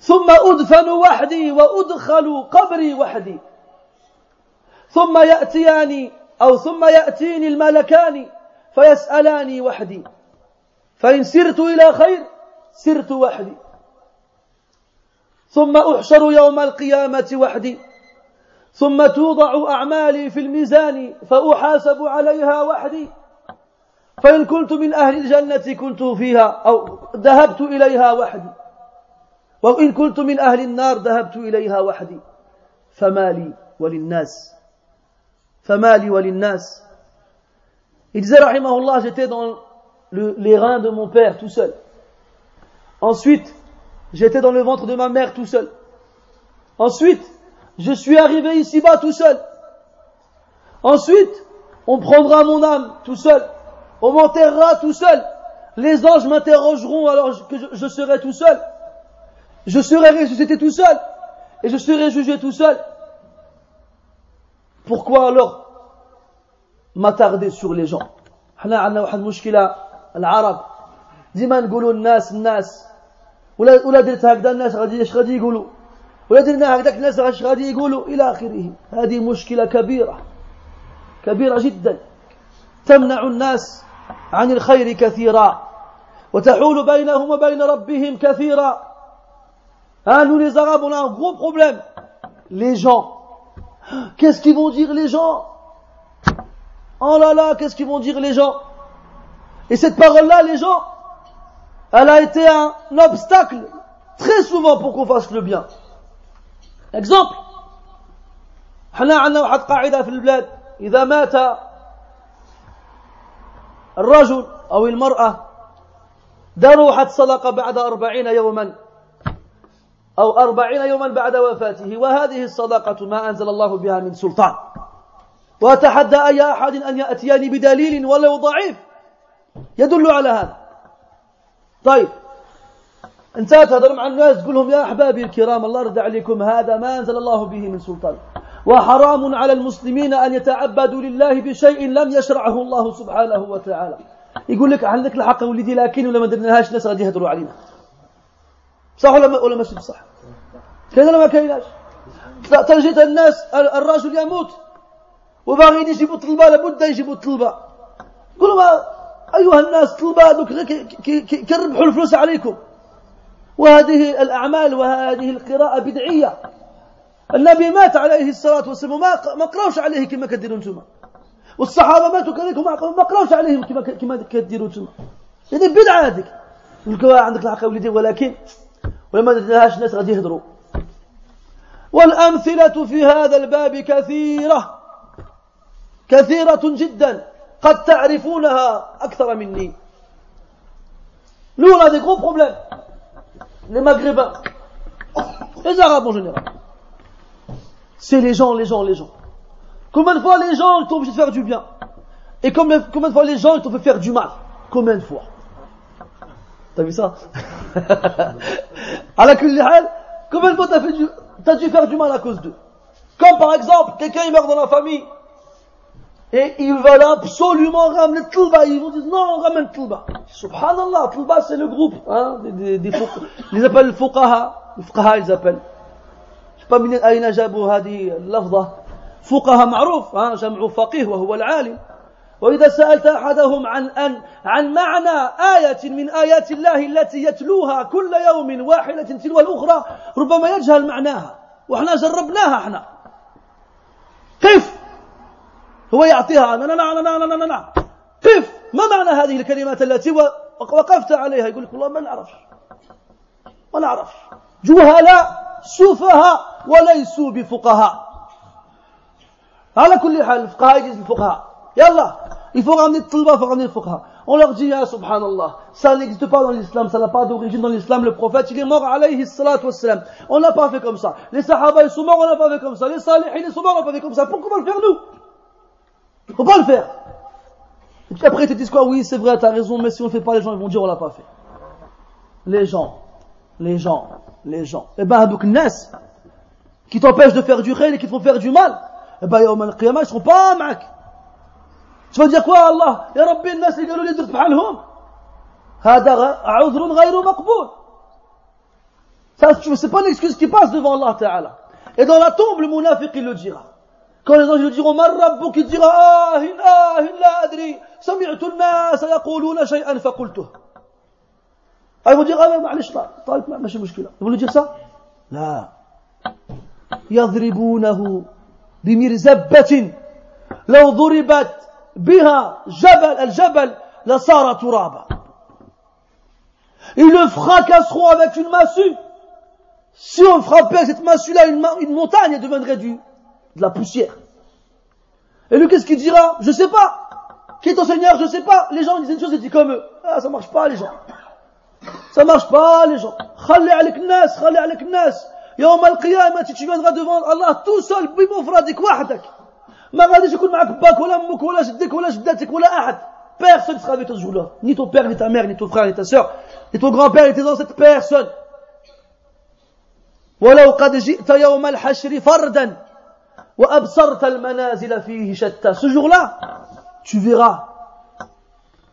ثم أدفن وحدي وأدخل قبري وحدي. ثم يأتياني أو ثم يأتيني الملكان فيسألاني وحدي. فإن سرت إلى خير سرت وحدي. ثم أحشر يوم القيامة وحدي. ثم توضع أعمالي في الميزان فأحاسب عليها وحدي. فإن كنت من أهل الجنة كنت فيها أو ذهبت إليها وحدي. وإن كنت من أهل النار ذهبت إليها وحدي. فما لي وللناس. فما لي وللناس. Il disait, rahimahullah, j'étais dans le, les reins de mon père tout seul. Ensuite, j'étais dans le ventre de ma mère tout seul. Ensuite, je suis arrivé ici-bas tout seul. Ensuite, on prendra mon âme tout seul. On m'enterrera tout seul. Les anges m'interrogeront alors que je, serai tout seul. Je serai ressuscité tout seul. Et je serai jugé tout seul. Pourquoi alors m'attarder sur les gens? ولا ولا درت هكذا الناس غادي اش غادي يقولوا؟ ولا درنا هكذاك الناس اش غادي يقولوا؟ إلى آخره. هذه مشكلة كبيرة. كبيرة جدا. تمنع الناس عن الخير كثيرا. وتحول بينهم وبين ربهم كثيرا. Hein, nous les Arabes, on a un gros problème. Les gens. Qu'est-ce qu'ils vont dire les gens? Oh là là, qu'ils dire les gens? Et cette parole-là, les gens, elle a été un obstacle très souvent pour qu'on fasse le bien. Exemple. إحنا عندنا واحد قاعدة في البلاد إذا مات الرجل أو المرأة داروا واحد صدقة بعد أربعين يوما أو أربعين يوما بعد وفاته وهذه الصدقة ما أنزل الله بها من سلطان وأتحدى أي أحد أن يأتيني بدليل ولو ضعيف يدل على هذا طيب. انت تهضر مع الناس تقول لهم يا أحبابي الكرام الله رد عليكم هذا ما أنزل الله به من سلطان. وحرام على المسلمين أن يتعبدوا لله بشيء لم يشرعه الله سبحانه وتعالى. يقول لك عندك الحق ولدي لكن ولا ما درناهاش الناس غادي يهضروا علينا. صح ولا ولا ماشي بصح كاين ولا ما كايناش. تجد الناس الرجل يموت وباغيين يجيبوا طلبه لابد يجيبوا طلبه قولوا أيها الناس طلبه هذوك كيربحوا الفلوس عليكم. وهذه الأعمال وهذه القراءة بدعية. النبي مات عليه الصلاة والسلام ما ما قرأوش عليه كما كديروا أنتم والصحابة ماتوا كذلك ما قرأوش عليهم كما كما كديروا أنتم هذه بدعة هذيك. يقول عندك الحق ولدي ولكن ولما درناهاش الناس غادي يهضروا والأمثلة في هذا الباب كثيرة. كثيرة جدا. قد تعرفونها أكثر مني Nous, on a des gros problèmes. Les Maghrébins, les Arabes en général. C'est les gens, les gens, les gens. Combien de fois les gens ils t'ont obligé de faire du bien Et combien, combien de fois les gens ils t'ont fait faire du mal Combien de fois T'as vu ça À la hal, combien de fois t'as fait du, t'as dû faire du mal à cause d'eux Comme par exemple, quelqu'un il meurt dans la famille, et ils veulent absolument ramener Tlba, ils vont dire non, on ramène Tlba. Subhanallah, Tlba c'est le groupe, hein, des, des, des ils appellent le fuqaha, le fuqaha ils appellent. Je sais pas من أين جابوا هذه اللفظة فقهاء معروف ها جمع فقيه العالم وإذا سألت أحدهم عن أن عن معنى آية من آيات الله التي يتلوها كل يوم واحدة تلو الأخرى ربما يجهل معناها وإحنا جربناها إحنا كيف هو يعطيها نا نا نا نا نا نا نا كيف ما معنى هذه الكلمات التي وقفت عليها يقول لك والله ما نعرفش ما نعرفش جهلاء سفهاء وليسوا بفقهاء على كل حال الفقهاء يجوز الفقهاء يلا il faut ramener Tulba, il faut ramener le fuqaha. On leur dit, ah, subhanallah, ça n'existe pas dans l'islam, ça n'a pas d'origine dans l'islam, le prophète, il est mort, alayhi salatu wassalam. On n'a pas fait comme ça. Les sahaba, ils sont morts, on n'a pas fait comme ça. Les salihin, ils sont morts, on n'a pas fait comme ça. Pourquoi on va le faire nous Il faut pas le faire. Et puis après, ils te disent quoi Oui, c'est vrai, t'as raison, mais si on le fait pas, les gens ils vont dire on l'a pas fait. Les gens, les gens, les gens. Eh ben, donc, Nas, qui t'empêchent de faire du khayr et qui te font faire du mal, eh ben, yawm al-qiyamah, ils seront pas معك. Tu vas dire quoi, Allah? Ya Rabbi, الناس اللي قالوا لي درت بحالهم. هذا عذر غير مقبول. Ça, c'est pas une excuse qui passe devant Allah Ta'ala. Et dans la tombe, le munafiq, il le dira. كان الناس يجيغوا من ربك تجيغ آه آه لا أدري. سمعت الناس يقولون شيئا فقلته. أي يجيغ أنا معلش طيب, طيب، ماشي مشكلة. يقول يجيغ صح لا. يضربونه بمرزبة. لو ضربت بها جبل الجبل لصار ترابا. Il le fracasseront avec une massue. Si on frappait cette massue-là, une, une montagne deviendrait du, de la poussière. Et lui, qu'est-ce qu'il dira Je sais pas. Qui est ton Seigneur Je sais pas. Les gens disent une chose et disent comme eux. Ah, ça marche pas, les gens. Ça marche pas, les gens. Khalli alik nas, khalli alik nas. يوم القيامة tu viendras devant Allah tout seul بمفردك وحدك ما غاديش يكون معك باك ولا امك ولا جدك ولا جدتك ولا احد personne sera avec toi ce jour-là ni ton père ni ta mère ni ton frère ni ta sœur ni ton grand-père ni tes ancêtres personne ولو قد جئت يوم الحشر فردا ce jour-là tu verras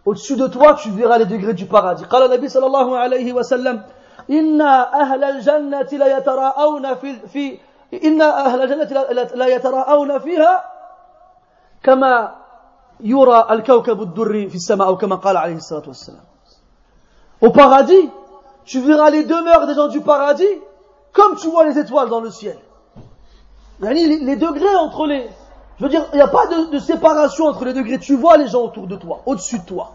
au-dessus de toi tu verras les degrés du paradis قال النبي صلى الله عليه وسلم إن أهل الجنة لا يتراءون في, في إن أهل الجنة لا يتراءون فيها كما يرى الكوكب الدري في السماء أو كما قال عليه الصلاة والسلام Au paradis, tu verras les demeures des gens du paradis comme tu vois les étoiles dans le ciel. les degrés entre les. Je veux dire, il n'y a pas de, séparation entre les degrés. Tu vois les gens autour de toi, au-dessus de toi.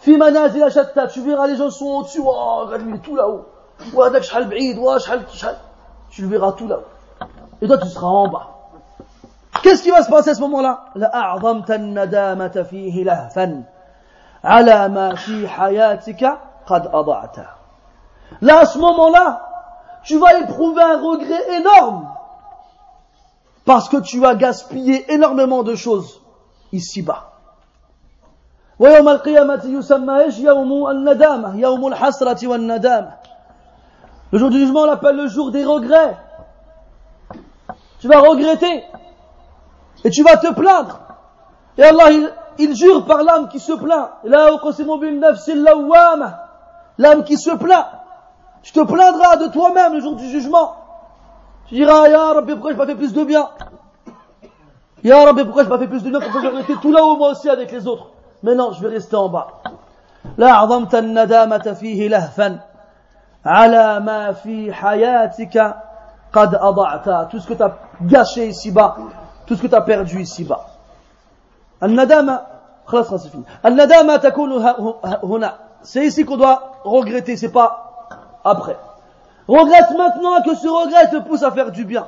Tu verras les gens sont au-dessus. Oh, regarde, il tout là-haut. Tu le verras tout là-haut. Et toi, tu seras en bas. Qu'est-ce qui va se passer à ce moment-là? Là, à ce moment-là, tu vas éprouver un regret énorme parce que tu as gaspillé énormément de choses ici-bas. ويوم القيامة يسمى ايش يوم الندامة يوم الحسرة والندامة Le jour du jugement, on l'appelle le jour des regrets. Tu vas regretter et tu vas te plaindre. Et Allah, il, il jure par l'âme qui se plaint. La uqsimu bin nafs lawwama. L'âme qui se plaint. Tu te plaindras de toi-même le jour du jugement. Tu diras, Ya Rabbi, pourquoi je pas fait plus de bien Ya Rabbi, pourquoi je pas fait plus de bien Pourquoi je rester tout là-haut moi aussi avec les autres Mais non, je vais rester en bas. لا عظمت الندامة فيه لهفا على ما في حياتك قد أضعت tout ce que tu as gâché ici-bas tout ce que tu as perdu ici-bas الندامة خلاص خلاص fini الندامة تكون هنا c'est ici qu'on doit regretter c'est pas après. Regrette maintenant que ce regret te pousse à faire du bien.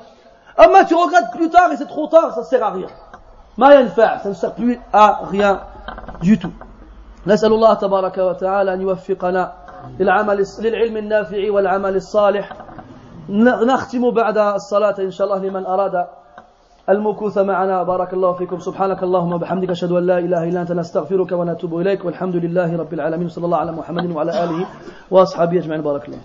Ah, mais tu regrettes plus tard et c'est trop tard, ça sert à rien. ça ne sert plus à rien du tout. نسأل الله تبارك وتعالى أن يوفقنا للعمل للعلم النافع والعمل الصالح نختم بعد الصلاة إن شاء الله لمن أراد المكوث معنا. بارك الله فيكم. سبحانك اللهم وبحمدك أشهد أن لا إله إلا أنت. نستغفرك ونتوب إليك. والحمد لله رب العالمين. صلى الله على محمد وعلى آله وأصحابه أجمعين. بارك الله